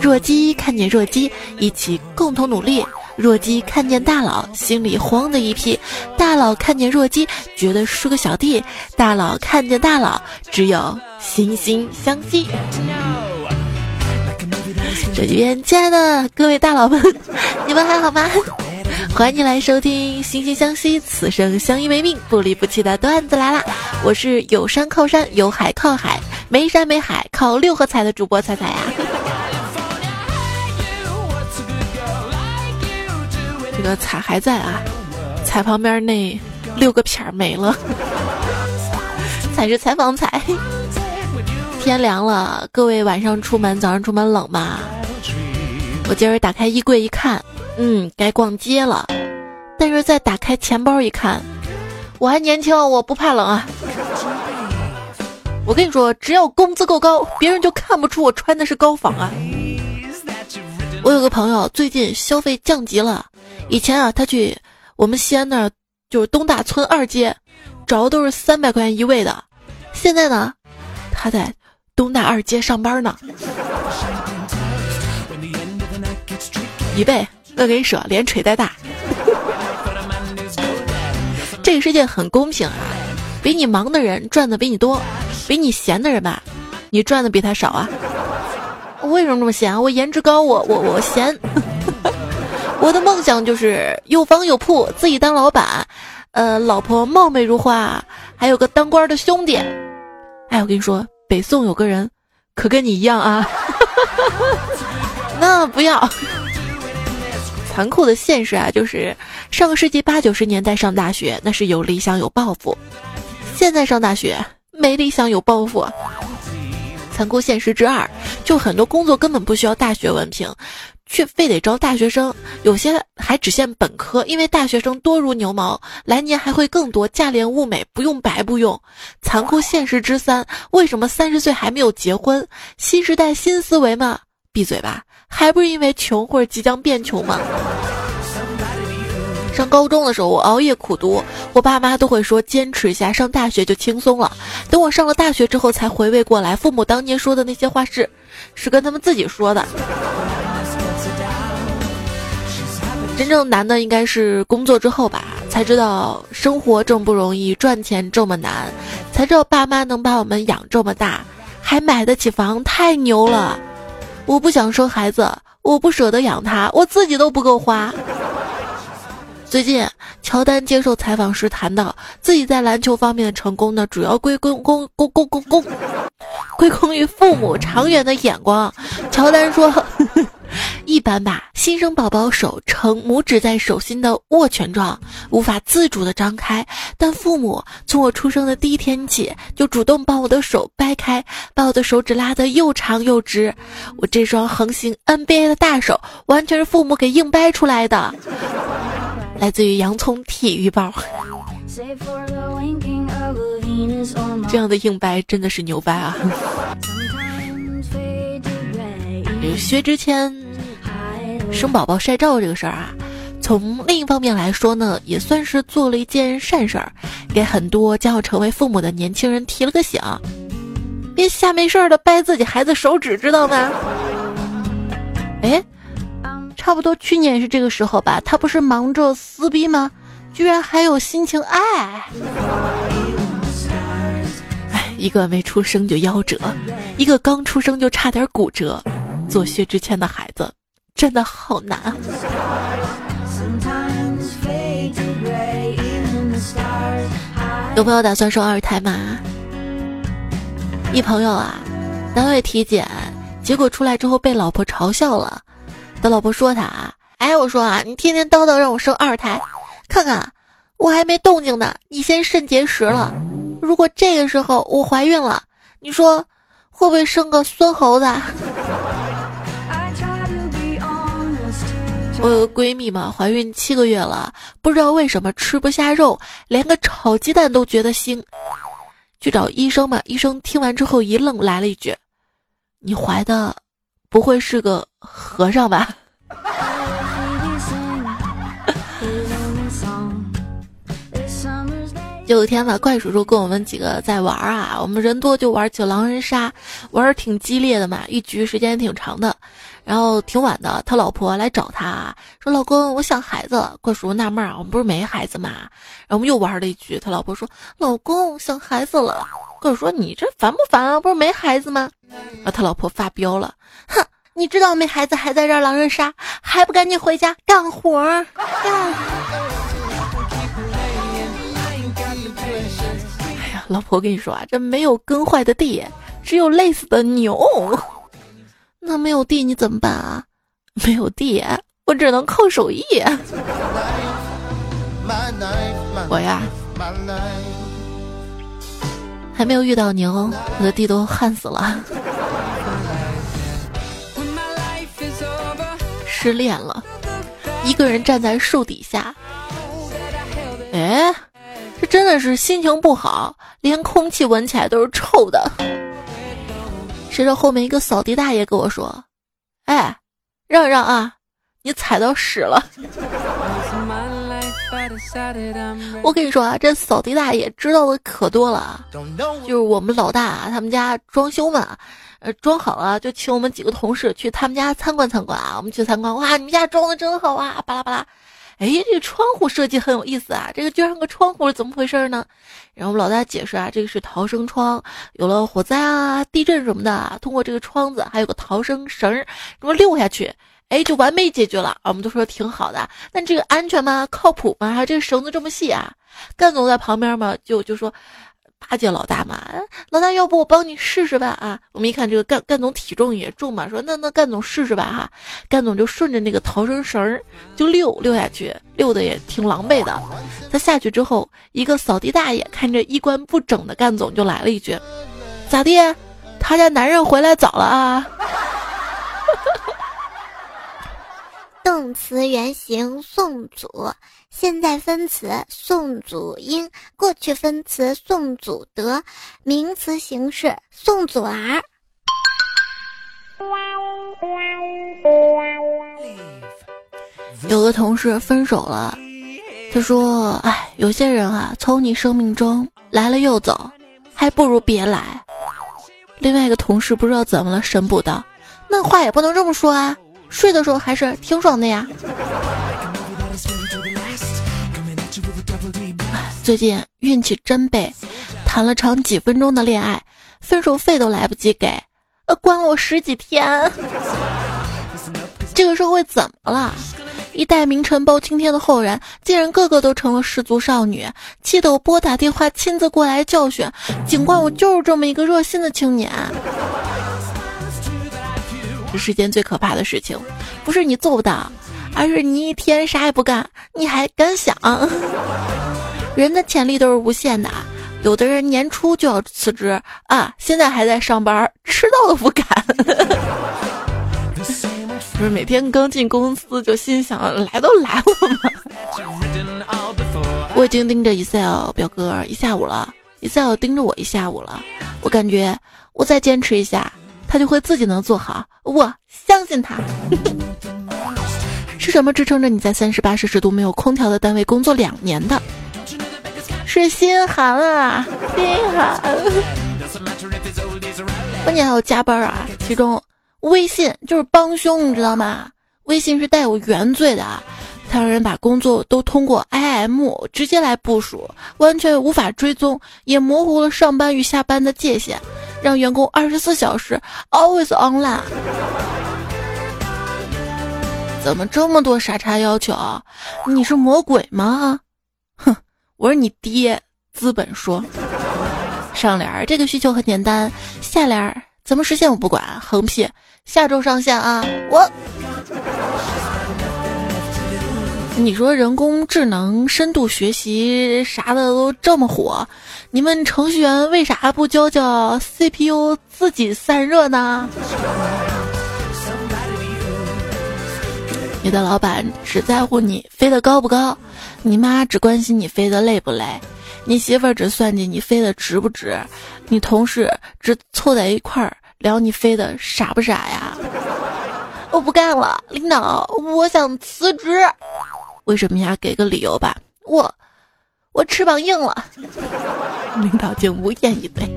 弱鸡看见弱鸡，一起共同努力。弱鸡看见大佬，心里慌的一批；大佬看见弱鸡，觉得是个小弟；大佬看见大佬，只有惺惺相惜。这边，亲爱的各位大佬们，你们还好吗？欢迎你来收听《惺惺相惜，此生相依为命，不离不弃》的段子来啦！我是有山靠山，有海靠海，没山没海，靠六合彩的主播彩彩呀。这个彩还在啊，彩旁边那六个撇儿没了。彩是采访彩。天凉了，各位晚上出门，早上出门冷吗？我今儿打开衣柜一看。嗯，该逛街了，但是再打开钱包一看，我还年轻，我不怕冷啊！我跟你说，只要工资够高，别人就看不出我穿的是高仿啊！我有个朋友最近消费降级了，以前啊，他去我们西安那儿就是东大村二街，找的都是三百块钱一位的，现在呢，他在东大二街上班呢，一倍。我给你说，连锤带大。这个世界很公平啊，比你忙的人赚的比你多，比你闲的人吧，你赚的比他少啊。为什么这么闲啊？我颜值高，我我我闲。我的梦想就是有房有铺，自己当老板，呃，老婆貌美如花，还有个当官的兄弟。哎，我跟你说，北宋有个人，可跟你一样啊。那不要。残酷的现实啊，就是上个世纪八九十年代上大学，那是有理想有抱负；现在上大学没理想有抱负。残酷现实之二，就很多工作根本不需要大学文凭，却非得招大学生，有些还只限本科，因为大学生多如牛毛，来年还会更多，价廉物美，不用白不用。残酷现实之三，为什么三十岁还没有结婚？新时代新思维吗？闭嘴吧。还不是因为穷或者即将变穷吗？上高中的时候，我熬夜苦读，我爸妈都会说坚持一下，上大学就轻松了。等我上了大学之后，才回味过来，父母当年说的那些话是，是跟他们自己说的。真正难的应该是工作之后吧，才知道生活这么不容易，赚钱这么难，才知道爸妈能把我们养这么大，还买得起房，太牛了。我不想生孩子，我不舍得养他，我自己都不够花。最近，乔丹接受采访时谈到，自己在篮球方面的成功呢，主要归功功功功功功，归功于父母长远的眼光。乔丹说。一般吧，新生宝宝手呈拇指在手心的握拳状，无法自主的张开。但父母从我出生的第一天起，就主动帮我的手掰开，把我的手指拉得又长又直。我这双横行 NBA 的大手，完全是父母给硬掰出来的。来自于洋葱体育包，这样的硬掰真的是牛掰啊！薛之谦生宝宝晒照这个事儿啊，从另一方面来说呢，也算是做了一件善事儿，给很多将要成为父母的年轻人提了个醒：别瞎没事儿的掰自己孩子手指，知道吗？哎，差不多去年是这个时候吧，他不是忙着撕逼吗？居然还有心情爱。哎，一个没出生就夭折，一个刚出生就差点骨折。做薛之谦的孩子，真的好难！有朋友打算生二胎吗？一朋友啊，单位体检结果出来之后被老婆嘲笑了，他老婆说他啊，哎，我说啊，你天天叨叨让我生二胎，看看我还没动静呢，你先肾结石了。如果这个时候我怀孕了，你说会不会生个孙猴子？我有个闺蜜嘛，怀孕七个月了，不知道为什么吃不下肉，连个炒鸡蛋都觉得腥。去找医生嘛，医生听完之后一愣，来了一句：“你怀的不会是个和尚吧？” 有一天吧，怪叔叔跟我们几个在玩啊，我们人多就玩起狼人杀，玩儿挺激烈的嘛，一局时间也挺长的。然后挺晚的，他老婆来找他说：“老公，我想孩子了。”怪叔叔纳闷儿啊，我们不是没孩子嘛？然后我们又玩了一局，他老婆说：“老公想孩子了。”怪叔说：“你这烦不烦啊？不是没孩子吗？”然后他老婆发飙了：“哼，你知道没孩子还在这狼人杀，还不赶紧回家干活儿？”哎呀，老婆，我跟你说啊，这没有耕坏的地，只有累死的牛。那没有地你怎么办啊？没有地，我只能靠手艺。我呀，还没有遇到牛，我的地都旱死了。失恋了，一个人站在树底下。哎，这真的是心情不好，连空气闻起来都是臭的。谁知道后面一个扫地大爷跟我说：“哎，让让啊，你踩到屎了。”我跟你说啊，这扫地大爷知道的可多了。就是我们老大他们家装修嘛，呃，装好了就请我们几个同事去他们家参观参观啊。我们去参观，哇，你们家装的真好啊，巴拉巴拉。哎，这个窗户设计很有意思啊！这个居然个窗户是怎么回事呢？然后我们老大解释啊，这个是逃生窗，有了火灾啊、地震什么的，通过这个窗子还有个逃生绳，什么溜下去，哎，就完美解决了！我们都说挺好的，但这个安全吗？靠谱吗？还这个绳子这么细啊？干总在旁边嘛，就就说。巴结老大嘛，老大，要不我帮你试试吧？啊，我们一看这个干干总体重也重嘛，说那那干总试试吧哈。干总就顺着那个逃生绳就溜溜下去，溜的也挺狼狈的。他下去之后，一个扫地大爷看着衣冠不整的干总，就来了一句：“咋地？他家男人回来早了啊？”动词原形宋祖。现在分词宋祖英，过去分词宋祖德，名词形式宋祖儿。有个同事分手了，他说：“哎，有些人啊，从你生命中来了又走，还不如别来。”另外一个同事不知道怎么了，神补道：“那话也不能这么说啊，睡的时候还是挺爽的呀。”最近运气真背，谈了场几分钟的恋爱，分手费都来不及给，呃，关了我十几天。这个社会怎么了？一代名臣包青天的后人，竟然个个都成了失足少女，气得我拨打电话亲自过来教训。警官，我就是这么一个热心的青年。这世间最可怕的事情，不是你做不到，而是你一天啥也不干，你还敢想。人的潜力都是无限的，有的人年初就要辞职啊，现在还在上班，迟到都不敢。不是每天刚进公司就心想来都来了吗？我已经盯着 Excel 表格一下午了，Excel 盯着我一下午了，我感觉我再坚持一下，他就会自己能做好，我相信他。是什么支撑着你在三十八摄氏度没有空调的单位工作两年的？是心寒啊，心寒。关键还有加班啊，其中微信就是帮凶，你知道吗？微信是带有原罪的，他让人把工作都通过 IM 直接来部署，完全无法追踪，也模糊了上班与下班的界限，让员工二十四小时 always online。怎么这么多傻叉要求？你是魔鬼吗？哼！我是你爹，资本说。上联儿这个需求很简单，下联儿怎么实现我不管，横批下周上线啊！我，你说人工智能、深度学习啥的都这么火，你们程序员为啥不教教 CPU 自己散热呢？你的老板只在乎你飞得高不高。你妈只关心你飞得累不累，你媳妇儿只算计你飞得值不值，你同事只凑在一块儿聊你飞得傻不傻呀？我不干了，领导，我想辞职。为什么呀？给个理由吧。我，我翅膀硬了。领导竟无言以对。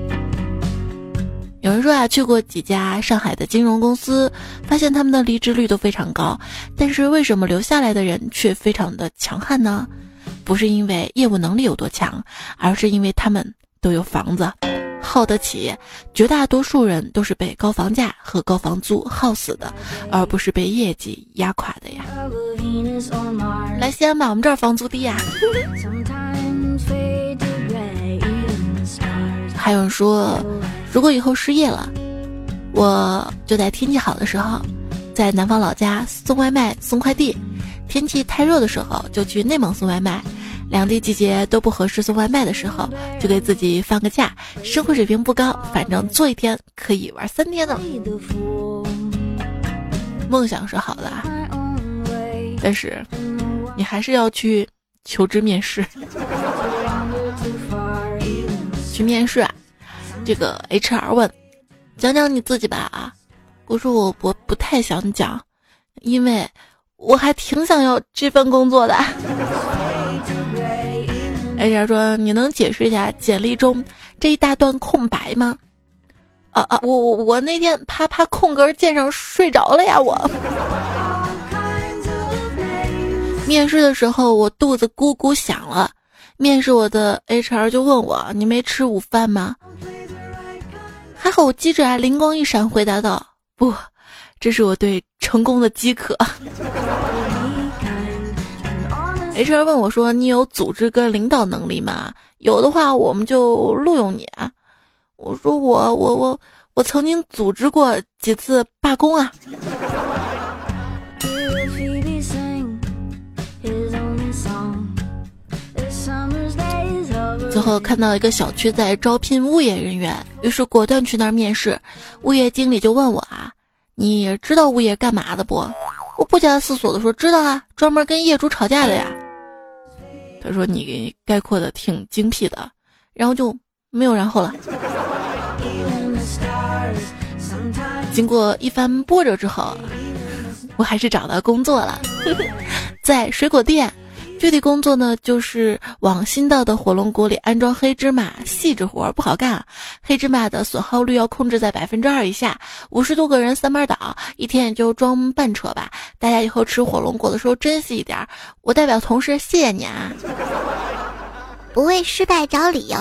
有人说啊，去过几家上海的金融公司，发现他们的离职率都非常高，但是为什么留下来的人却非常的强悍呢？不是因为业务能力有多强，而是因为他们都有房子，耗得起。绝大多数人都是被高房价和高房租耗死的，而不是被业绩压垮的呀。来西安吧，我们这儿房租低呀。还有人说，如果以后失业了，我就在天气好的时候，在南方老家送外卖、送快递；天气太热的时候，就去内蒙送外卖；两地季节都不合适送外卖的时候，就给自己放个假。生活水平不高，反正做一天可以玩三天呢。梦想是好的，但是你还是要去求职面试。去面试，啊，这个 HR 问：“讲讲你自己吧。”啊，我说我我不太想讲，因为我还挺想要这份工作的。HR 说：“你能解释一下简历中这一大段空白吗？”啊啊，我我我那天啪啪空格键上睡着了呀！我面试的时候我肚子咕咕响了。面试我的 HR 就问我：“你没吃午饭吗？”还好我机智啊，灵光一闪，回答道：“不，这是我对成功的饥渴。”HR 问我说：“你有组织跟领导能力吗？有的话，我们就录用你啊。”我说：“我我我我曾经组织过几次罢工啊。”最后看到一个小区在招聘物业人员，于是果断去那儿面试。物业经理就问我啊：“你知道物业干嘛的不？”我不假思索的说：“知道啊，专门跟业主吵架的呀。”他说：“你概括的挺精辟的。”然后就没有然后了。经过一番波折之后，我还是找到工作了，在水果店。具体工作呢，就是往新到的火龙果里安装黑芝麻，细致活不好干。黑芝麻的损耗率要控制在百分之二以下，五十多个人三班倒，一天也就装半车吧。大家以后吃火龙果的时候珍惜一点。我代表同事谢谢你啊！不为失败找理由，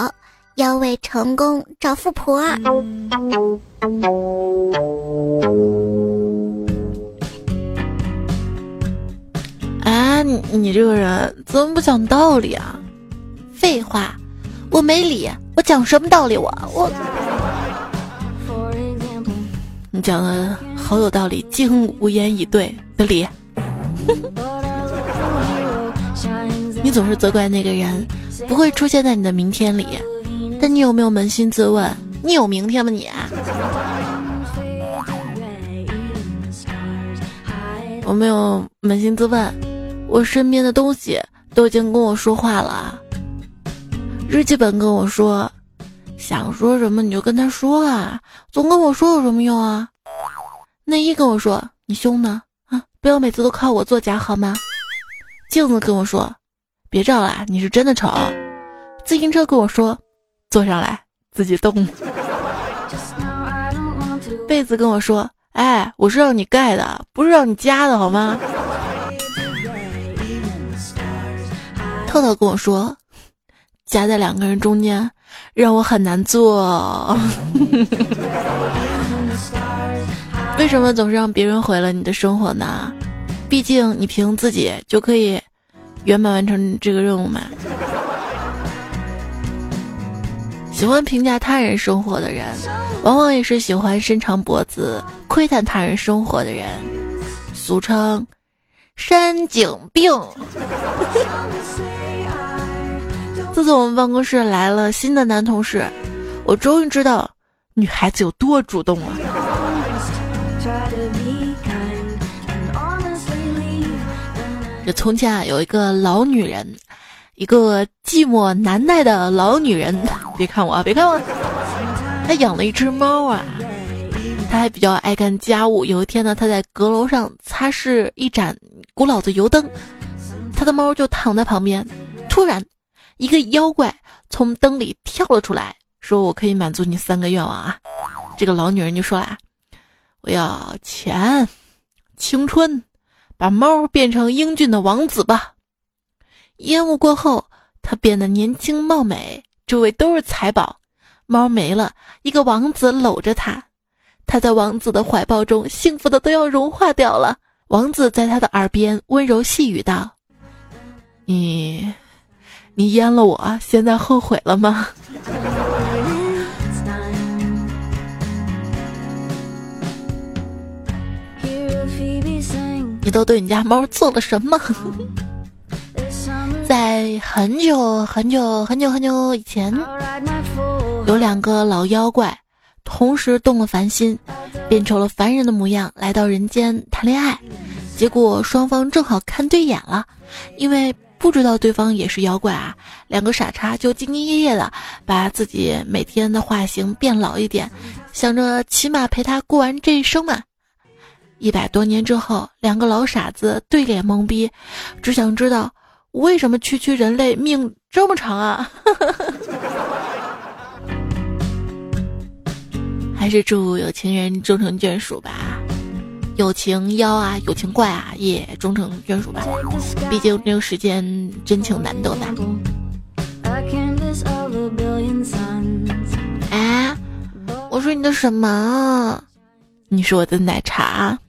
要为成功找富婆。你你这个人怎么不讲道理啊？废话，我没理，我讲什么道理？我我，你讲的好有道理，竟无言以对的理。你总是责怪那个人不会出现在你的明天里，但你有没有扪心自问，你有明天吗？你？我没有扪心自问。我身边的东西都已经跟我说话了。日记本跟我说，想说什么你就跟他说啊，总跟我说有什么用啊？内衣跟我说你胸呢啊，不要每次都靠我作假好吗？镜子跟我说，别照了，你是真的丑。自行车跟我说，坐上来自己动。被子跟我说，哎，我是让你盖的，不是让你加的好吗？透透跟我说，夹在两个人中间，让我很难做。为什么总是让别人毁了你的生活呢？毕竟你凭自己就可以圆满完成这个任务嘛。喜欢评价他人生活的人，往往也是喜欢伸长脖子窥探他人生活的人，俗称山井病。自从我们办公室来了新的男同事，我终于知道女孩子有多主动了。这从前啊，有一个老女人，一个寂寞难耐的老女人。别看我啊，别看我，她养了一只猫啊。她还比较爱干家务。有一天呢，她在阁楼上擦拭一盏古老的油灯，她的猫就躺在旁边，突然。一个妖怪从灯里跳了出来，说：“我可以满足你三个愿望啊。”这个老女人就说啊：“我要钱、青春，把猫变成英俊的王子吧。”烟雾过后，他变得年轻貌美，周围都是财宝。猫没了，一个王子搂着她，他在王子的怀抱中，幸福的都要融化掉了。王子在他的耳边温柔细语道：“你，你淹了我，现在后悔了吗？” 你都对你家猫做了什么？在很久很久很久很久以前，有两个老妖怪同时动了凡心，变成了凡人的模样，来到人间谈恋爱。结果双方正好看对眼了，因为不知道对方也是妖怪啊，两个傻叉就兢兢业业的把自己每天的发型变老一点，想着起码陪他过完这一生嘛。一百多年之后，两个老傻子对脸懵逼，只想知道。为什么区区人类命这么长啊？还是祝有情人终成眷属吧，友情妖啊，友情怪啊，也终成眷属吧。毕竟这个时间真情难得吧。哎，我说你的什么？你是我的奶茶？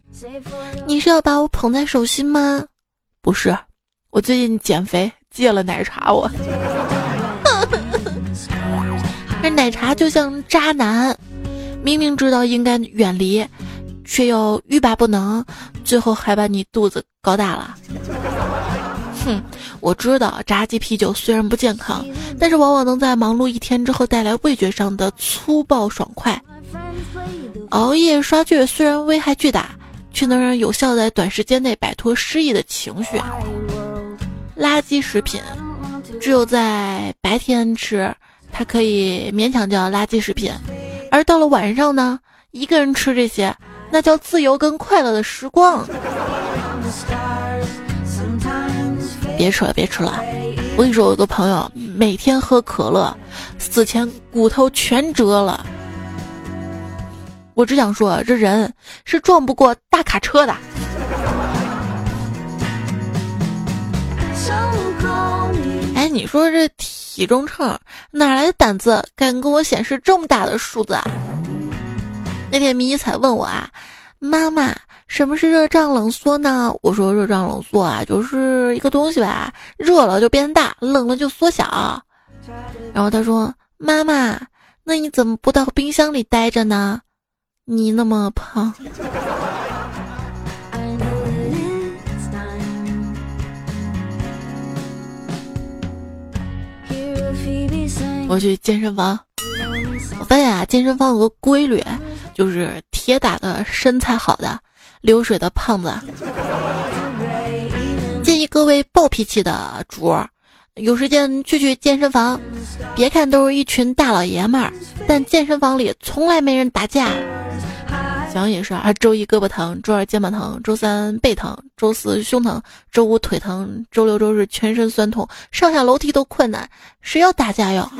你是要把我捧在手心吗？不是。我最近减肥戒了奶茶，我。这奶茶就像渣男，明明知道应该远离，却又欲罢不能，最后还把你肚子搞大了。哼，我知道炸鸡啤酒虽然不健康，但是往往能在忙碌一天之后带来味觉上的粗暴爽快。熬夜刷剧虽然危害巨大，却能让有效在短时间内摆脱失意的情绪。垃圾食品，只有在白天吃，它可以勉强叫垃圾食品；而到了晚上呢，一个人吃这些，那叫自由跟快乐的时光。别扯了，别吃了！我跟你说，我有个朋友每天喝可乐，死前骨头全折了。我只想说，这人是撞不过大卡车的。哎，你说这体重秤哪来的胆子，敢跟我显示这么大的数字啊？那天迷彩问我啊，妈妈，什么是热胀冷缩呢？我说热胀冷缩啊，就是一个东西吧，热了就变大，冷了就缩小。然后他说，妈妈，那你怎么不到冰箱里待着呢？你那么胖。我去健身房，我发现啊，健身房有个规律，就是铁打的身材好的，流水的胖子。建议各位暴脾气的主儿，有时间去去健身房，别看都是一群大老爷们儿，但健身房里从来没人打架。想也是啊，周一胳膊疼，周二肩膀疼，周三背疼，周四胸疼，周五腿疼，周六周日全身酸痛，上下楼梯都困难，谁要打架哟？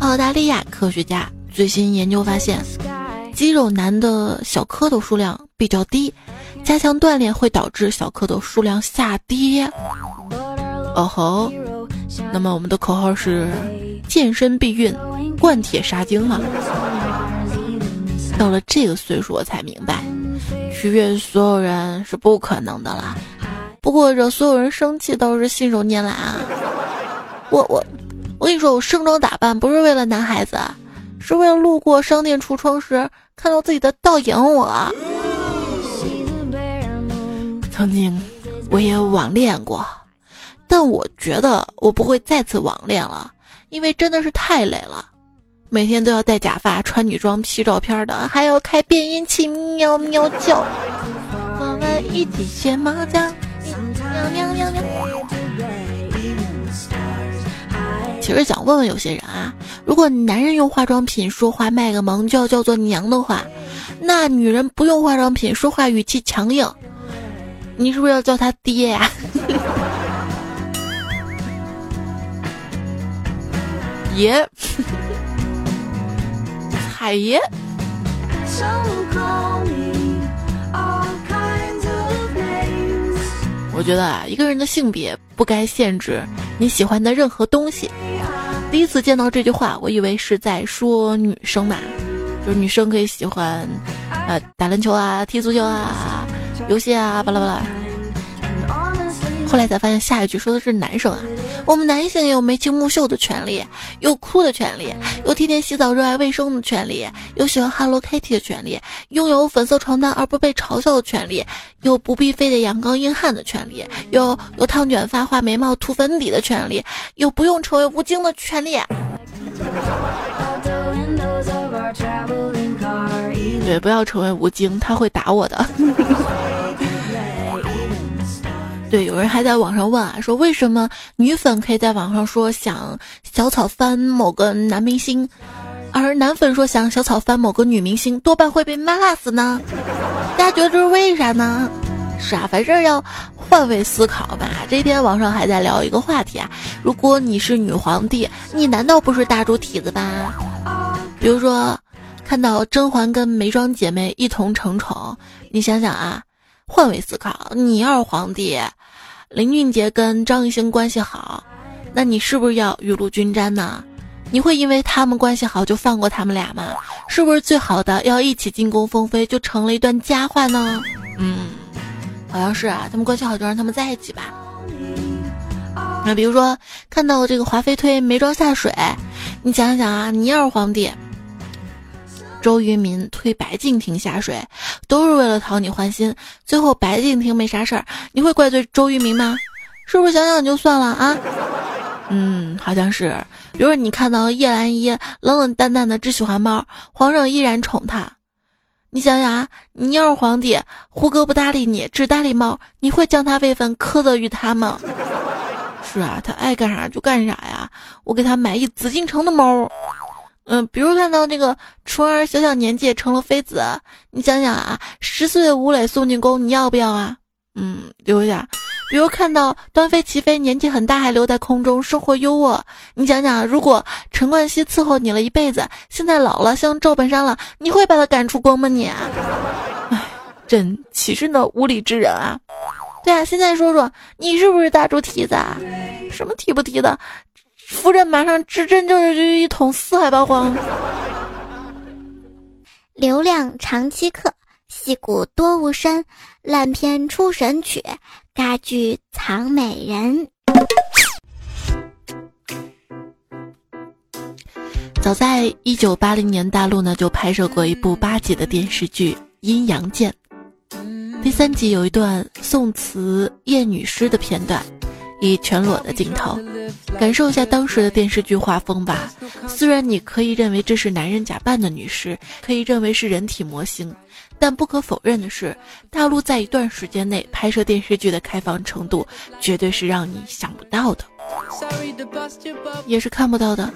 澳大利亚科学家最新研究发现，肌肉男的小蝌蚪数量比较低，加强锻炼会导致小蝌蚪数量下跌。哦吼！那么我们的口号是健身避孕，灌铁杀精啊！到了这个岁数，我才明白，取悦所有人是不可能的啦。不过惹所有人生气倒是信手拈来啊！我我我跟你说，我盛装打扮不是为了男孩子，是为了路过商店橱窗时看到自己的倒影。我曾经我也网恋过。但我觉得我不会再次网恋了，因为真的是太累了，每天都要戴假发、穿女装、P 照片的，还要开变音器，喵喵叫。我们一起学猫叫，喵喵喵喵。其实想问问有些人啊，如果男人用化妆品说话卖个萌就要叫做娘的话，那女人不用化妆品，说话语气强硬，你是不是要叫他爹呀？爷，海爷。我觉得啊，一个人的性别不该限制你喜欢的任何东西。第一次见到这句话，我以为是在说女生嘛，就是女生可以喜欢，呃，打篮球啊，踢足球啊，游戏啊，巴拉巴拉。后来才发现，下一句说的是男生啊。我们男性也有眉清目秀的权利，有哭的权利，有天天洗澡、热爱卫生的权利，有喜欢 Hello Kitty 的权利，拥有粉色床单而不被嘲笑的权利，有不必非得阳刚硬汉的权利，有有烫卷发、画眉毛、涂粉底的权利，有不用成为吴京的权利。对，不要成为吴京，他会打我的。对，有人还在网上问啊，说为什么女粉可以在网上说想小草翻某个男明星，而男粉说想小草翻某个女明星，多半会被骂死呢？大家觉得这是为啥呢？是啊，反正要换位思考吧。这天网上还在聊一个话题啊，如果你是女皇帝，你难道不是大猪蹄子吧？比如说，看到甄嬛跟眉庄姐妹一同成宠，你想想啊。换位思考，你要是皇帝，林俊杰跟张艺兴关系好，那你是不是要雨露均沾呢？你会因为他们关系好就放过他们俩吗？是不是最好的要一起进宫封妃就成了一段佳话呢？嗯，好像是啊，他们关系好就让他们在一起吧。那比如说看到这个华妃推眉庄下水，你想想啊，你要是皇帝。周渝民推白敬亭下水，都是为了讨你欢心。最后白敬亭没啥事儿，你会怪罪周渝民吗？是不是想想就算了啊？嗯，好像是。比如你看到叶澜依冷冷淡淡的只喜欢猫，皇上依然宠她，你想想啊，你要是皇帝，胡歌不搭理你，只搭理猫，你会将他位分苛责于他吗？是啊，他爱干啥就干啥呀。我给他买一紫禁城的猫。嗯，比如看到那个纯儿小小年纪成了妃子，你想想啊，十岁的吴磊送进宫，你要不要啊？嗯，留下。比如看到端妃齐妃年纪很大还留在宫中，生活优渥，你想想，如果陈冠希伺候你了一辈子，现在老了像赵本山了，你会把他赶出宫吗？你？唉，朕岂是那无理之人啊！对啊，现在说说，你是不是大猪蹄子？啊？什么蹄不蹄的？夫人马上支针就是一桶四海八荒。流量长期客，戏骨多无声，烂片出神曲，尬剧藏美人。早在一九八零年，大陆呢就拍摄过一部八集的电视剧《阴阳剑》，第三集有一段宋词艳女诗的片段。以全裸的镜头，感受一下当时的电视剧画风吧。虽然你可以认为这是男人假扮的女尸，可以认为是人体模型，但不可否认的是，大陆在一段时间内拍摄电视剧的开放程度，绝对是让你想不到的，也是看不到的。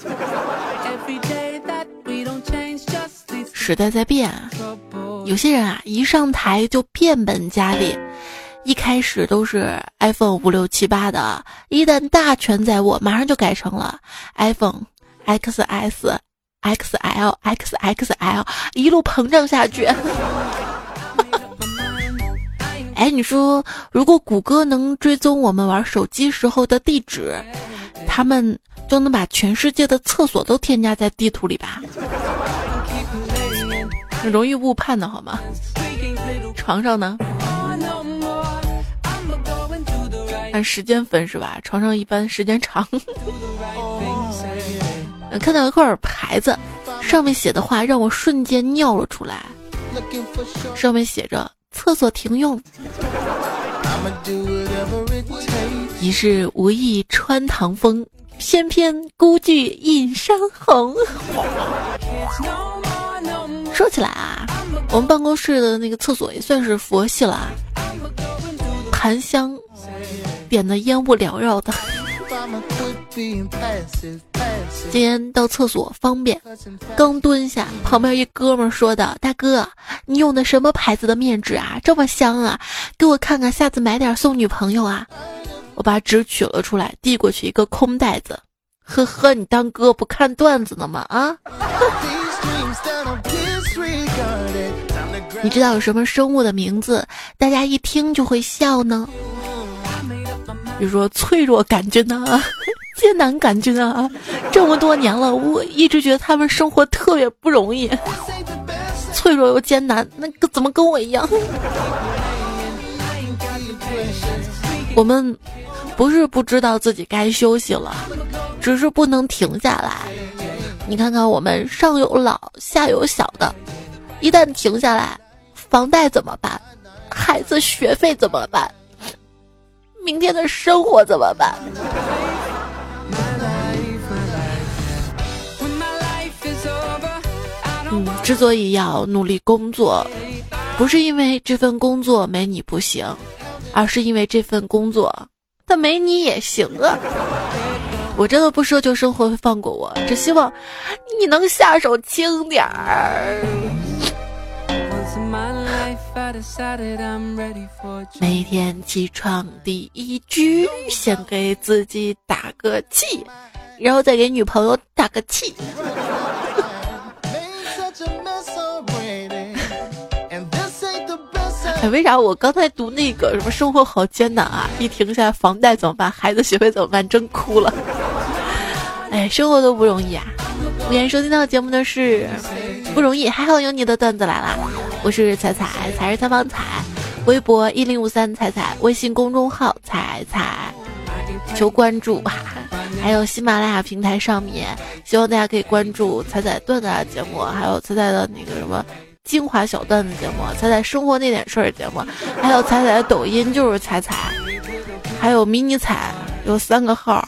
时代在变啊，有些人啊，一上台就变本加厉。一开始都是 iPhone 五六七八的，一旦大权在握，马上就改成了 iPhone XS、XL、XXL，一路膨胀下去。哎，你说，如果谷歌能追踪我们玩手机时候的地址，他们就能把全世界的厕所都添加在地图里吧？很容易误判的好吗？床上呢？按时间分是吧？床上一般时间长。看到一块牌子，上面写的话让我瞬间尿了出来。上面写着“厕所停用”。你是无意穿堂风，偏偏孤具映山红。说起来啊，我们办公室的那个厕所也算是佛系了，檀香。点的烟雾缭绕的，今天到厕所方便，刚蹲下，旁边一哥们说道：“大哥，你用的什么牌子的面纸啊？这么香啊！给我看看，下次买点送女朋友啊！”我把纸取了出来，递过去一个空袋子。呵呵，你当哥不看段子呢吗？啊？你知道有什么生物的名字，大家一听就会笑呢？比如说脆弱杆菌呐，艰难杆菌啊，这么多年了，我一直觉得他们生活特别不容易，脆弱又艰难，那个怎么跟我一样？我们不是不知道自己该休息了，只是不能停下来。你看看我们上有老下有小的，一旦停下来，房贷怎么办？孩子学费怎么办？明天的生活怎么办？嗯，之所以要努力工作，不是因为这份工作没你不行，而是因为这份工作它没你也行啊！我真的不奢求生活会放过我，只希望你能下手轻点儿。每天起床第一句，先给自己打个气，然后再给女朋友打个气。哎，为啥我刚才读那个什么生活好艰难啊？一停下来，房贷怎么办？孩子学费怎么办？真哭了。哎，生活都不容易啊！今天收听到节目的是不容易，还好有你的段子来啦！我是彩彩，彩是采访彩，微博一零五三彩彩，微信公众号彩彩，求关注！还有喜马拉雅平台上面，希望大家可以关注彩彩段子节目，还有彩彩的那个什么精华小段子节目，彩彩生活那点事儿节目，还有彩彩的抖音就是彩彩，还有迷你彩有三个号。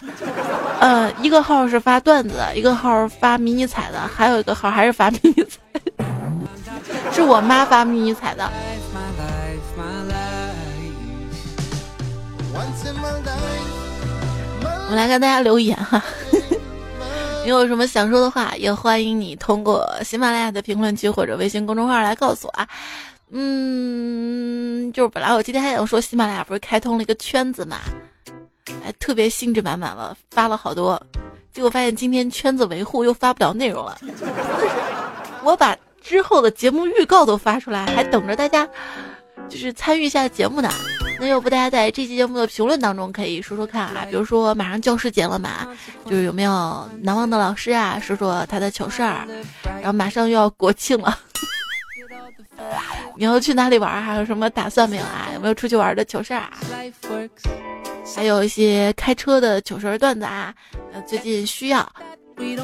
嗯，一个号是发段子，一个号发迷你彩的，还有一个号还是发迷你彩，是我妈发迷你彩的。我们来跟大家留言哈，你有什么想说的话，也欢迎你通过喜马拉雅的评论区或者微信公众号来告诉我啊。嗯，就是本来我今天还想说，喜马拉雅不是开通了一个圈子嘛。还，特别兴致满满了，发了好多，结果发现今天圈子维护又发不了内容了。我把之后的节目预告都发出来，还等着大家就是参与一下节目呢。那要不大家在这期节目的评论当中可以说说看啊，比如说马上教师节了嘛，就是有没有难忘的老师啊，说说他的糗事儿。然后马上又要国庆了，你要去哪里玩？还有什么打算没有啊？有没有出去玩的糗事儿啊？还有一些开车的糗事段子啊，呃，最近需要。你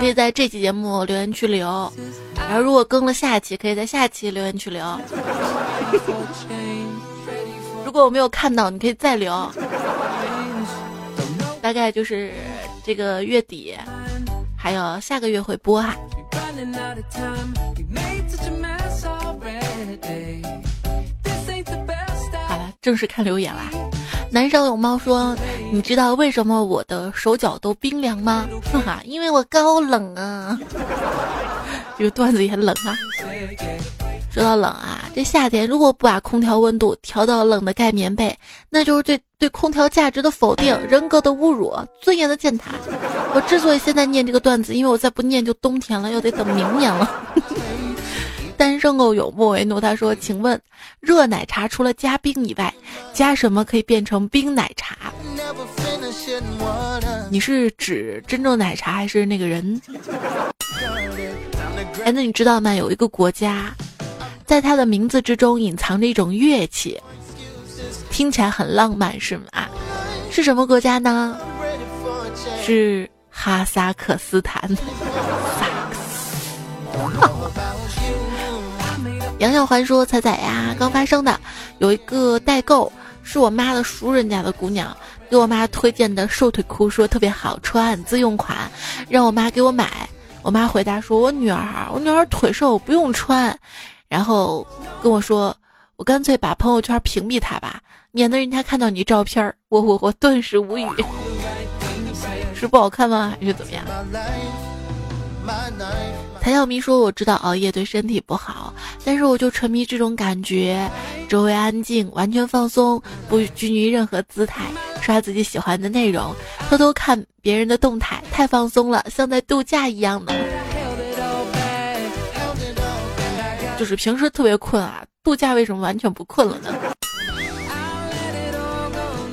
可以在这期节目留言区留，然后如果更了下期，可以在下期留言区留。如果我没有看到，你可以再留。大概就是这个月底，还有下个月会播哈。好了，正式看留言啦。男生有猫说：“你知道为什么我的手脚都冰凉吗？哈哈，因为我高冷啊。这个段子也冷啊。说到冷啊，这夏天如果不把空调温度调到冷的盖棉被，那就是对对空调价值的否定，人格的侮辱，尊严的践踏。我之所以现在念这个段子，因为我再不念就冬天了，又得等明年了。”单身狗有莫为奴，他说：“请问，热奶茶除了加冰以外，加什么可以变成冰奶茶？你是指真正奶茶还是那个人？”哎，那你知道吗？有一个国家，在它的名字之中隐藏着一种乐器，听起来很浪漫，是吗？是什么国家呢？是哈萨克斯坦。萨克斯。杨小环说：“彩彩呀，刚发生的有一个代购，是我妈的熟人家的姑娘给我妈推荐的瘦腿裤，说特别好穿，自用款，让我妈给我买。我妈回答说：我女儿，我女儿腿瘦，不用穿。然后跟我说，我干脆把朋友圈屏蔽她吧，免得人家看到你照片儿，我我我顿时无语。是不好看吗？还是怎么样？谭小明说：“我知道熬夜对身体不好，但是我就沉迷这种感觉，周围安静，完全放松，不拘泥于任何姿态，刷自己喜欢的内容，偷偷看别人的动态，太放松了，像在度假一样的。就是平时特别困啊，度假为什么完全不困了呢？”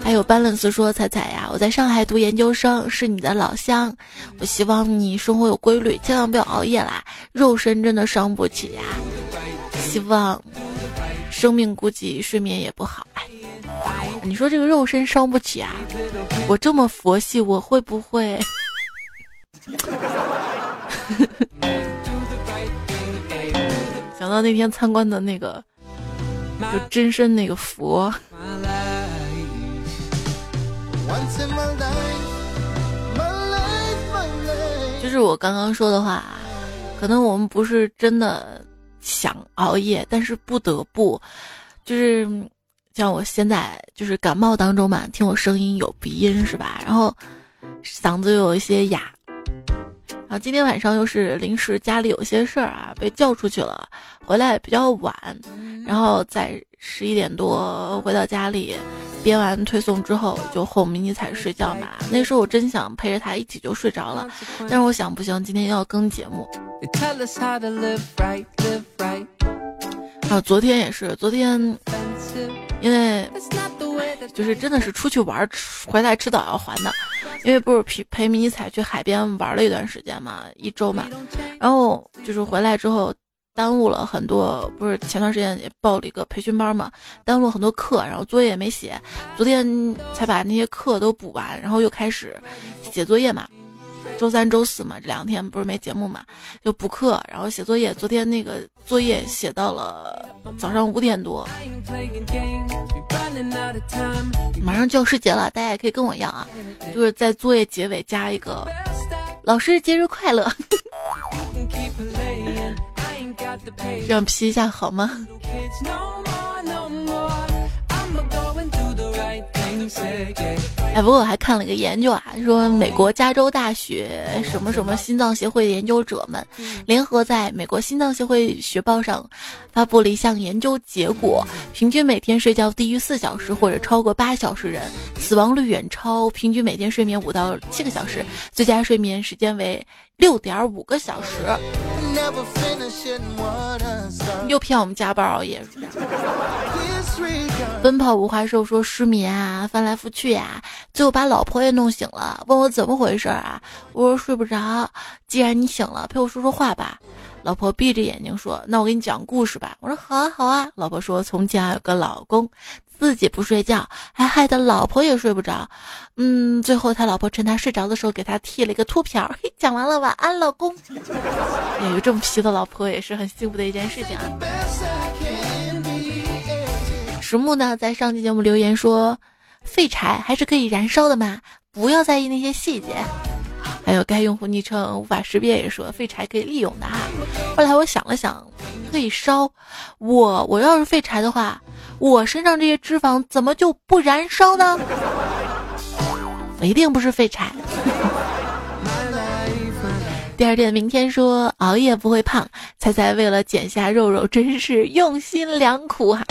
还有班冷斯说：“彩彩呀，我在上海读研究生，是你的老乡。我希望你生活有规律，千万不要熬夜啦，肉身真的伤不起呀。希望生命估计睡眠也不好。哎，你说这个肉身伤不起啊？我这么佛系，我会不会？想到那天参观的那个，就真身那个佛。”就是我刚刚说的话，可能我们不是真的想熬夜，但是不得不，就是像我现在就是感冒当中嘛，听我声音有鼻音是吧？然后嗓子又有一些哑，然后今天晚上又是临时家里有些事儿啊，被叫出去了，回来比较晚，然后在十一点多回到家里。编完推送之后就哄迷你彩睡觉嘛，那时候我真想陪着他一起就睡着了，但是我想不行，今天要更节目。啊，昨天也是，昨天因为就是真的是出去玩，回来迟早要还的，因为不是陪陪迷彩去海边玩了一段时间嘛，一周嘛，然后就是回来之后。耽误了很多，不是前段时间也报了一个培训班嘛，耽误了很多课，然后作业也没写，昨天才把那些课都补完，然后又开始写作业嘛。周三、周四嘛，这两天不是没节目嘛，就补课，然后写作业。昨天那个作业写到了早上五点多，马上教师节了，大家也可以跟我一样啊，就是在作业结尾加一个“老师节日快乐”。这样 P 一下好吗？哎，不过我还看了个研究啊，说美国加州大学什么什么心脏协会的研究者们联合在美国心脏协会学报上发布了一项研究结果：平均每天睡觉低于四小时或者超过八小时人，死亡率远超平均每天睡眠五到七个小时，最佳睡眠时间为六点五个小时。又骗我们加班熬夜。奔跑无花兽说失眠啊，翻来覆去呀，最后把老婆也弄醒了，问我怎么回事啊？我说睡不着。既然你醒了，陪我说说话吧。老婆闭着眼睛说：“那我给你讲故事吧。”我说：“好啊，好啊。”老婆说：“从前有个老公，自己不睡觉，还害得老婆也睡不着。嗯，最后他老婆趁他睡着的时候，给他剃了一个秃瓢。嘿，讲完了，晚安，老公。有个这么皮的老婆也是很幸福的一件事情啊。”石木呢，在上期节目留言说：“废柴还是可以燃烧的嘛，不要在意那些细节。”还有该用户昵称无法识别也说废柴可以利用的哈。后来我想了想，可以烧。我我要是废柴的话，我身上这些脂肪怎么就不燃烧呢？我一定不是废柴。第二天，明天说熬夜不会胖，猜猜为了减下肉肉，真是用心良苦哈。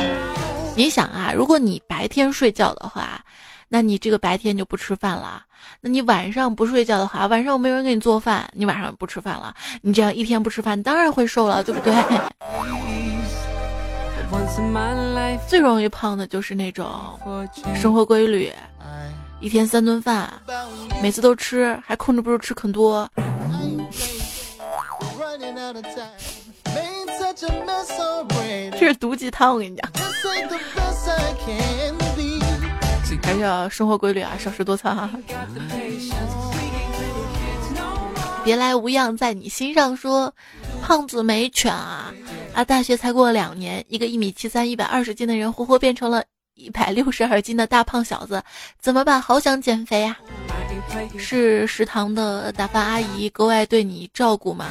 你想啊，如果你白天睡觉的话。那你这个白天就不吃饭了，那你晚上不睡觉的话，晚上又没人给你做饭，你晚上不吃饭了，你这样一天不吃饭，当然会瘦了，对不对？最容易胖的就是那种生活规律，一天三顿饭，每次都吃，还控制不住吃很多。这是毒鸡汤，我跟你讲。还是要生活规律啊，少食多餐哈。别来无恙在你心上说，胖子没犬啊啊！大学才过了两年，一个一米七三、一百二十斤的人，活活变成了一百六十二斤的大胖小子，怎么办？好想减肥呀！是食堂的打饭阿姨格外对你照顾吗？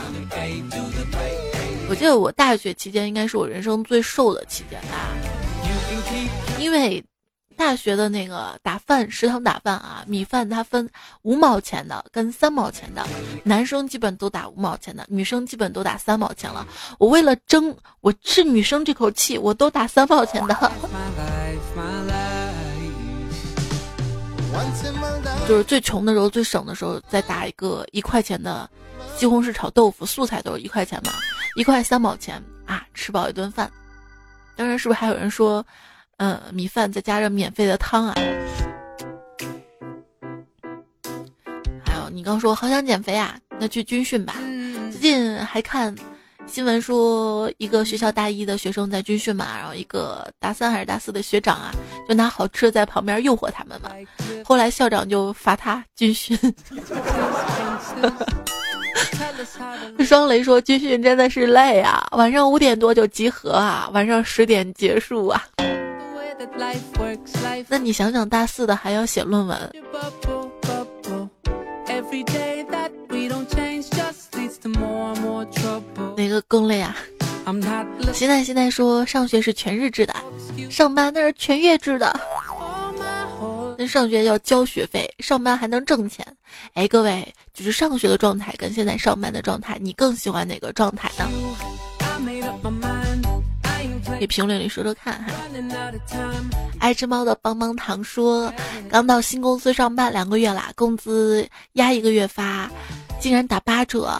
我记得我大学期间应该是我人生最瘦的期间吧。因为大学的那个打饭食堂打饭啊，米饭它分五毛钱的跟三毛钱的，男生基本都打五毛钱的，女生基本都打三毛钱了。我为了争我吃女生这口气，我都打三毛钱的。就是最穷的时候、最省的时候，再打一个一块钱的西红柿炒豆腐，素菜都是一块钱嘛，一块三毛钱啊，吃饱一顿饭。当然，是不是还有人说，嗯，米饭再加上免费的汤啊？还有，你刚说好想减肥啊，那去军训吧。最近还看。新闻说，一个学校大一的学生在军训嘛，然后一个大三还是大四的学长啊，就拿好吃的在旁边诱惑他们嘛。后来校长就罚他军训。双雷说，军训真的是累啊，晚上五点多就集合啊，晚上十点结束啊。那你想想，大四的还要写论文。哪个更累啊？现在现在说上学是全日制的，上班那是全月制的。那上学要交学费，上班还能挣钱。哎，各位，就是上学的状态跟现在上班的状态，你更喜欢哪个状态呢？给评论里说说看哈。爱吃猫的棒棒糖说，刚到新公司上班两个月啦，工资压一个月发，竟然打八折。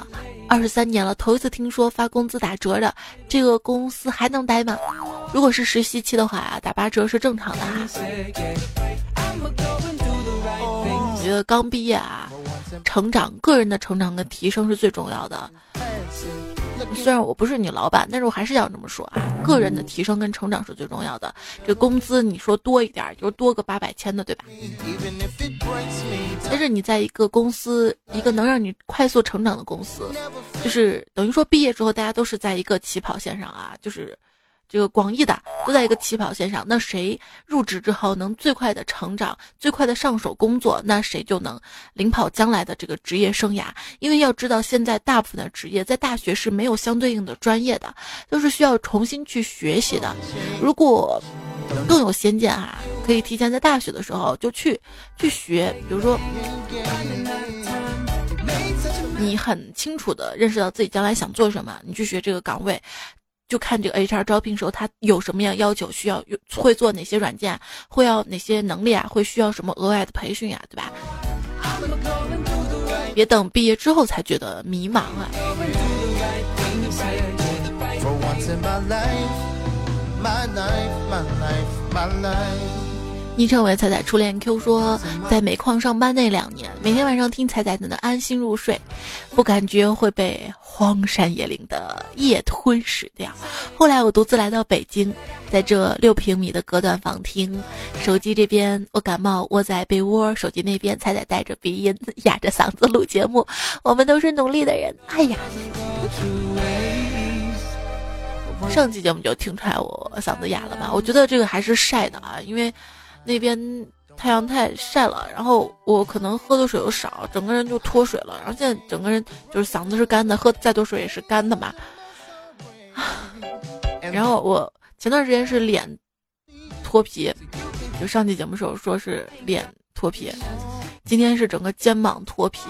二十三年了，头一次听说发工资打折的，这个公司还能待吗？如果是实习期的话，打八折是正常的哈。我觉得刚毕业啊，成长，个人的成长跟提升是最重要的。虽然我不是你老板，但是我还是要这么说啊，个人的提升跟成长是最重要的。这工资你说多一点，就是多个八百千的，对吧？但是你在一个公司，一个能让你快速成长的公司，就是等于说毕业之后大家都是在一个起跑线上啊，就是。这个广义的都在一个起跑线上，那谁入职之后能最快的成长、最快的上手工作，那谁就能领跑将来的这个职业生涯。因为要知道，现在大部分的职业在大学是没有相对应的专业的，都是需要重新去学习的。如果更有先见哈，可以提前在大学的时候就去去学，比如说，你很清楚的认识到自己将来想做什么，你去学这个岗位。就看这个 HR 招聘时候，他有什么样要求，需要会做哪些软件，会要哪些能力啊，会需要什么额外的培训呀，对吧？别等毕业之后才觉得迷茫啊。昵称为彩彩初恋 Q 说，在煤矿上班那两年，每天晚上听彩彩的能安心入睡，不感觉会被荒山野岭的夜吞噬掉。后来我独自来到北京，在这六平米的隔断房听，手机这边我感冒窝在被窝，手机那边彩彩带着鼻音哑着嗓子录节目。我们都是努力的人，哎呀！上期节目就听出来我嗓子哑了吧？我觉得这个还是晒的啊，因为。那边太阳太晒了，然后我可能喝的水又少，整个人就脱水了。然后现在整个人就是嗓子是干的，喝再多水也是干的嘛。然后我前段时间是脸脱皮，就上期节目时候说是脸脱皮，今天是整个肩膀脱皮。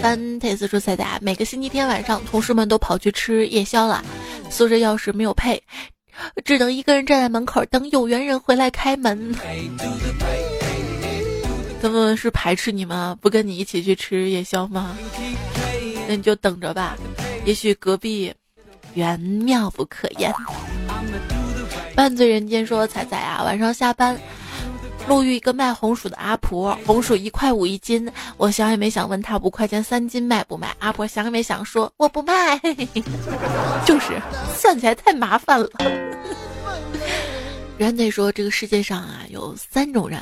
翻泰斯说：“彩彩，每个星期天晚上，同事们都跑去吃夜宵了，宿舍钥匙没有配，只能一个人站在门口等有缘人回来开门。他们是排斥你吗？不跟你一起去吃夜宵吗？那你就等着吧，也许隔壁缘妙不可言。”半醉人间说：“彩彩啊，晚上下班。”路遇一个卖红薯的阿婆，红薯一块五一斤，我想也没想问他五块钱三斤卖不卖。阿婆想也没想说我不卖，就是算起来太麻烦了。人得说这个世界上啊有三种人，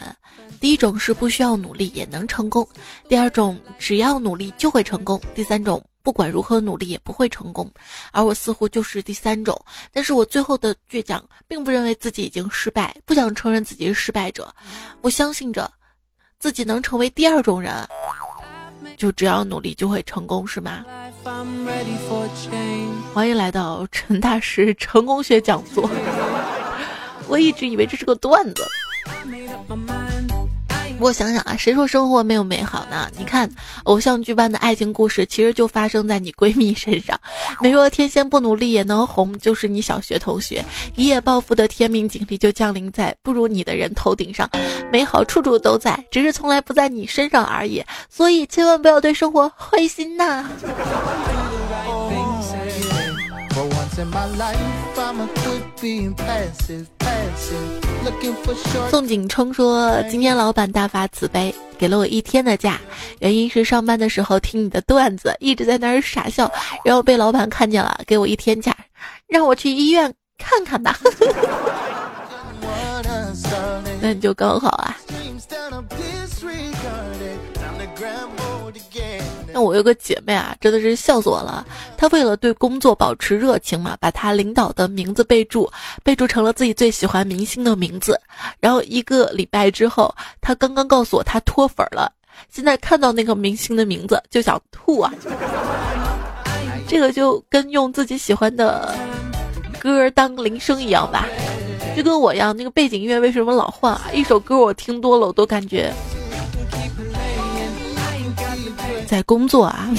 第一种是不需要努力也能成功，第二种只要努力就会成功，第三种。不管如何努力也不会成功，而我似乎就是第三种。但是我最后的倔强，并不认为自己已经失败，不想承认自己是失败者。我相信着，自己能成为第二种人，就只要努力就会成功是吗？欢迎来到陈大师成功学讲座。我一直以为这是个段子。不过想想啊，谁说生活没有美好呢？你看，偶像剧般的爱情故事，其实就发生在你闺蜜身上。没说天仙不努力也能红，就是你小学同学一夜暴富的天命锦鲤就降临在不如你的人头顶上。美好处处都在，只是从来不在你身上而已。所以千万不要对生活灰心呐。宋景冲说：“今天老板大发慈悲，给了我一天的假，原因是上班的时候听你的段子，一直在那儿傻笑，然后被老板看见了，给我一天假，让我去医院看看吧。那你就刚好啊。”那我有个姐妹啊，真的是笑死我了。她为了对工作保持热情嘛，把她领导的名字备注备注成了自己最喜欢明星的名字。然后一个礼拜之后，她刚刚告诉我她脱粉了，现在看到那个明星的名字就想吐啊。这个就跟用自己喜欢的歌当铃声一样吧，就跟我一样，那个背景音乐为什么老换啊？一首歌我听多了，我都感觉。在工作啊！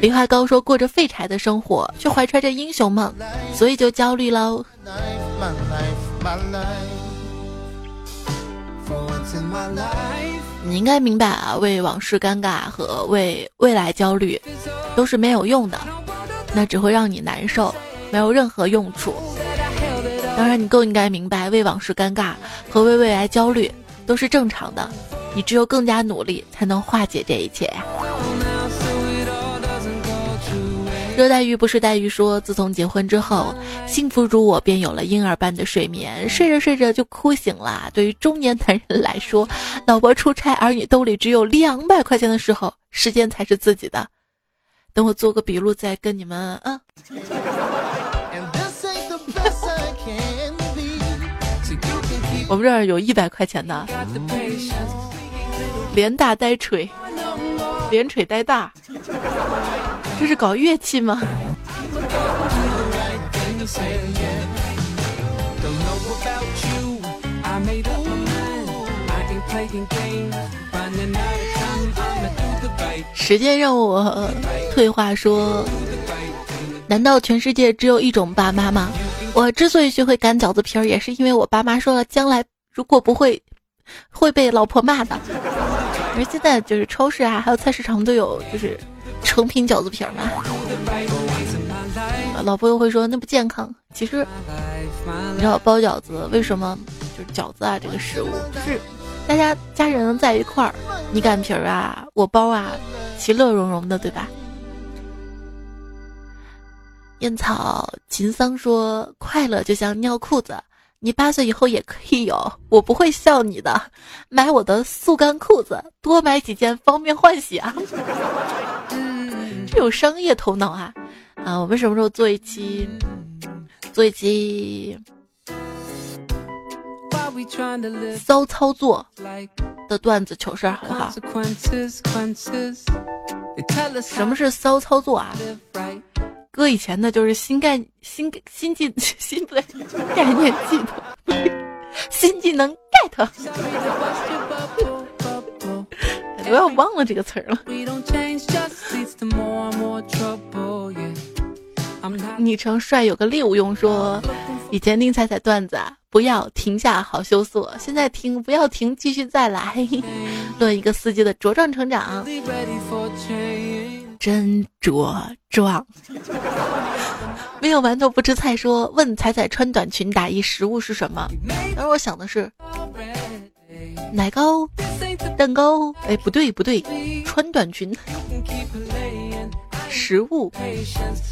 林海高说过着废柴的生活，却怀揣着英雄梦，所以就焦虑喽。你应该明白啊，为往事尴尬和为未来焦虑都是没有用的，那只会让你难受，没有任何用处。当然，你更应该明白，为往事尴尬和为未来焦虑都是正常的。你只有更加努力，才能化解这一切呀。热带鱼不是带鱼说，自从结婚之后，幸福如我，便有了婴儿般的睡眠，睡着睡着就哭醒了。对于中年男人来说，老婆出差，儿女兜里只有两百块钱的时候，时间才是自己的。等我做个笔录，再跟你们嗯。我们这儿有一百块钱的，连大带锤，连锤带大，这是搞乐器吗？时间让我退化说，难道全世界只有一种爸妈吗？我之所以学会擀饺子皮儿，也是因为我爸妈说了，将来如果不会，会被老婆骂的。而现在就是超市啊，还有菜市场都有，就是成品饺子皮儿嘛。老婆又会说那不健康。其实你知道包饺子为什么？就是饺子啊，这个食物就是大家家人在一块儿，你擀皮儿啊，我包啊，其乐融融的，对吧？烟草秦桑说：“快乐就像尿裤子，你八岁以后也可以有，我不会笑你的。买我的速干裤子，多买几件方便换洗啊。嗯 这有商业头脑啊！啊，我们什么时候做一期，做一期骚操作的段子糗事好不好？什么是骚操作啊？”哥以前的就是新概新新技 新不对概念技能，新技能 get，我要忘了这个词儿了。昵称帅有个六用说，以前听彩彩段子啊，不要停下好羞涩，现在听不要停继续再来，论一个司机的茁壮成长。真茁壮，没有馒头不吃菜。说问彩彩穿短裙打一食物是什么？而我想的是奶糕、蛋糕。哎，不对不对，穿短裙食物，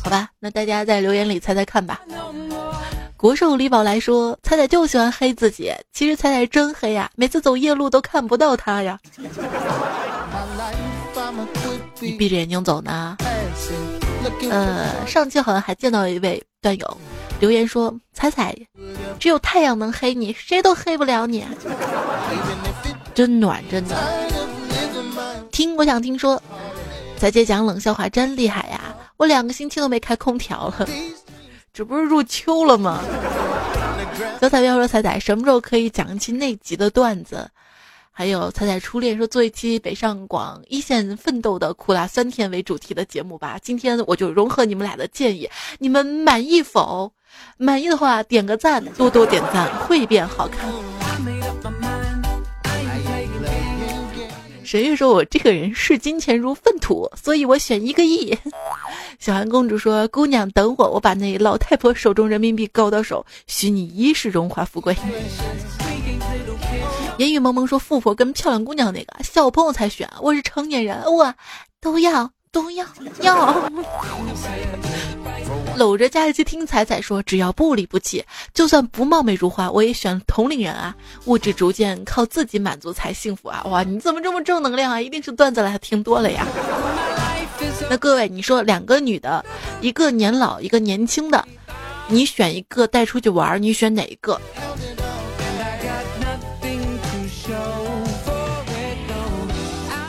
好吧，那大家在留言里猜猜看吧。国寿李宝来说，彩彩就喜欢黑自己，其实彩彩真黑呀，每次走夜路都看不到他呀。你闭着眼睛走呢？呃，上期好像还见到一位段友，留言说：“彩彩，只有太阳能黑你，谁都黑不了你。”真暖，真的。听，我想听说，彩姐讲冷笑话真厉害呀！我两个星期都没开空调了，这不是入秋了吗？小彩票说：“彩彩，什么时候可以讲一期内急的段子？”还有彩彩初恋说做一期北上广一线奋斗的苦辣酸甜为主题的节目吧。今天我就融合你们俩的建议，你们满意否？满意的话点个赞，多多点赞会变好看。沈月说：“我这个人视金钱如粪土，所以我选一个亿。”小韩公主说：“姑娘等我，我把那老太婆手中人民币搞到手，许你一世荣华富贵。”言语蒙蒙说：“富婆跟漂亮姑娘那个小朋友才选，我是成年人，我都要都要要。”搂着佳期听彩彩说：“只要不离不弃，就算不貌美如花，我也选同龄人啊！物质逐渐靠自己满足才幸福啊！哇，你怎么这么正能量啊？一定是段子来听多了呀！那各位，你说两个女的，一个年老，一个年轻的，你选一个带出去玩，你选哪一个？”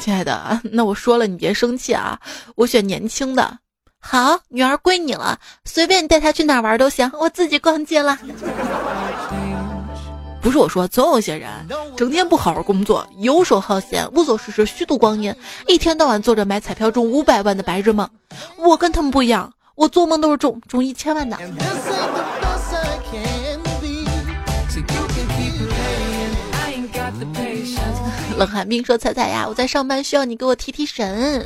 亲爱的，那我说了，你别生气啊！我选年轻的，好，女儿归你了，随便你带她去哪玩都行，我自己逛街了。不是我说，总有些人整天不好好工作，游手好闲，无所事事，虚度光阴，一天到晚做着买彩票中五百万的白日梦。我跟他们不一样，我做梦都是中中一千万的。冷寒冰说：“彩彩呀，我在上班，需要你给我提提神。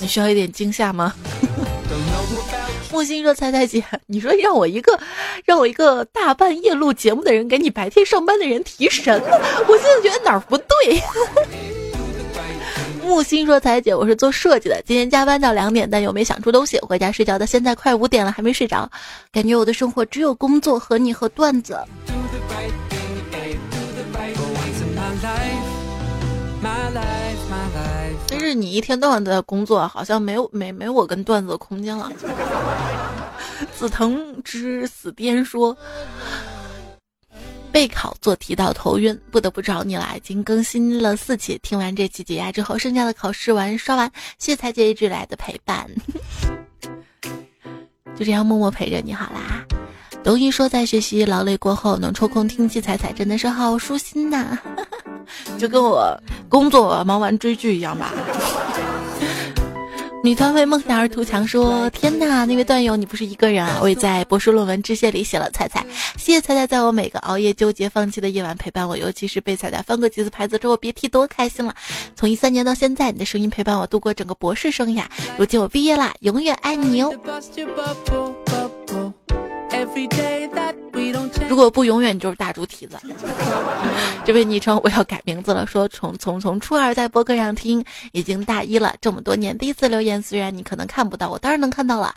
你需要一点惊吓吗？” 木心说：“彩彩姐，你说让我一个让我一个大半夜录节目的人给你白天上班的人提神，我现在觉得哪儿不对。”木心说：“彩姐，我是做设计的，今天加班到两点，但又没想出东西，回家睡觉到。现在快五点了，还没睡着，感觉我的生活只有工作和你和段子。但是你一天到晚都在工作，好像没有没没我跟段子的空间了。”紫藤之死颠说。备考做题到头晕，不得不找你了。已经更新了四期，听完这期解压之后，剩下的考试完刷完，谢谢彩姐一直来的陪伴，就这样默默陪着你好啦。董宇说，在学习劳累过后，能抽空听起彩彩，真的是好舒心呐，就跟我工作忙完追剧一样吧。女团为梦想而图强说：“天哪，那位段友，你不是一个人啊！我也在博士论文致谢里写了彩彩，谢谢彩彩在我每个熬夜纠结放弃的夜晚陪伴我，尤其是被彩彩翻过几次牌子。之后，别提多开心了。从一三年到现在，你的声音陪伴我度过整个博士生涯，如今我毕业啦，永远爱你哦。”如果不永远就是大猪蹄子。这位昵称我要改名字了，说从从从初二在博客上听，已经大一了，这么多年第一次留言，虽然你可能看不到，我当然能看到了，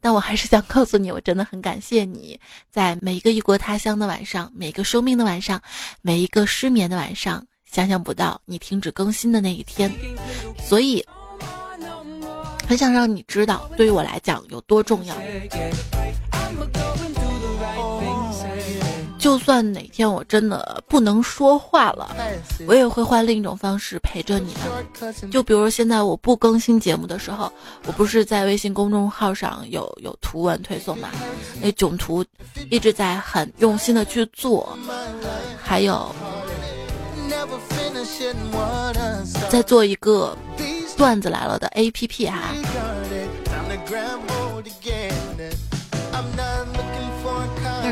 但我还是想告诉你，我真的很感谢你，在每一个异国他乡的晚上，每个生命的晚上，每一个失眠的晚上，想象不到你停止更新的那一天，所以很想让你知道，对于我来讲有多重要。就算哪天我真的不能说话了，我也会换另一种方式陪着你们。就比如现在我不更新节目的时候，我不是在微信公众号上有有图文推送嘛？那囧图一直在很用心的去做，还有在做一个段子来了的 APP 哈。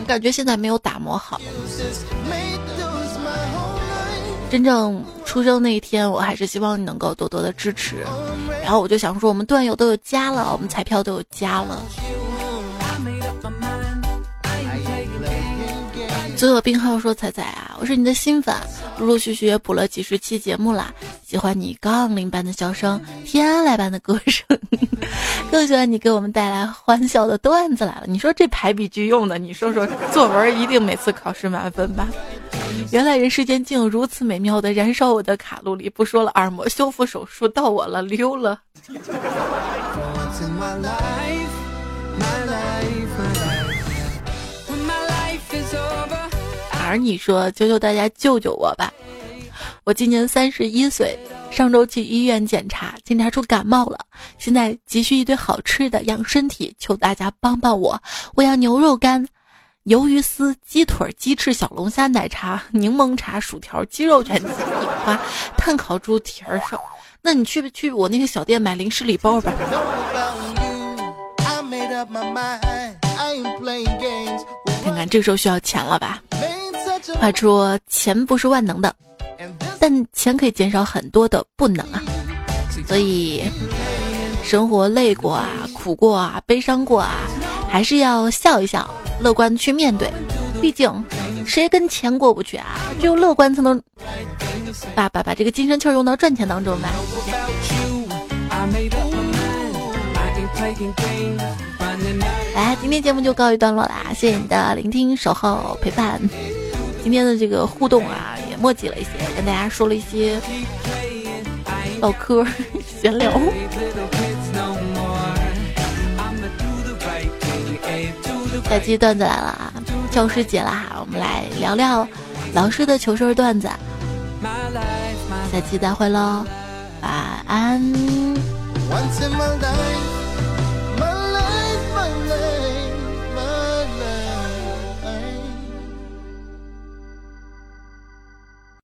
感觉现在没有打磨好。真正出生那一天，我还是希望你能够多多的支持。然后我就想说，我们段友都有家了，我们彩票都有家了。最后病号说：“彩彩啊，我是你的新粉，陆陆续续也补了几十期节目啦。喜欢你杠铃般的笑声，天籁般的歌声，更喜欢你给我们带来欢笑的段子来了。你说这排比句用的，你说说作文一定每次考试满分吧？原来人世间竟有如此美妙的燃烧我的卡路里。不说了，耳膜修复手术到我了，溜了。儿你说，求求大家救救我吧！我今年三十一岁，上周去医院检查，检查出感冒了，现在急需一堆好吃的养身体，求大家帮帮我！我要牛肉干。鱿鱼丝、鸡腿、鸡翅、小龙虾、奶茶、柠檬茶、薯条、鸡肉卷、鸡米花、炭烤猪蹄儿烧。那你去不去我那个小店买零食礼包吧？看看这时候需要钱了吧？话说钱不是万能的，但钱可以减少很多的不能啊。所以，生活累过啊，苦过啊，悲伤过啊，还是要笑一笑。乐观去面对，毕竟谁跟钱过不去啊？只有乐观才能把把把这个精神气儿用到赚钱当中吧。来，今天节目就告一段落啦，谢谢你的聆听、守候、陪伴。今天的这个互动啊，也墨迹了一些，跟大家说了一些唠嗑、闲聊。下期段子来了啊！教师节啦，我们来聊聊老师的糗事段子。下期再会喽，晚安。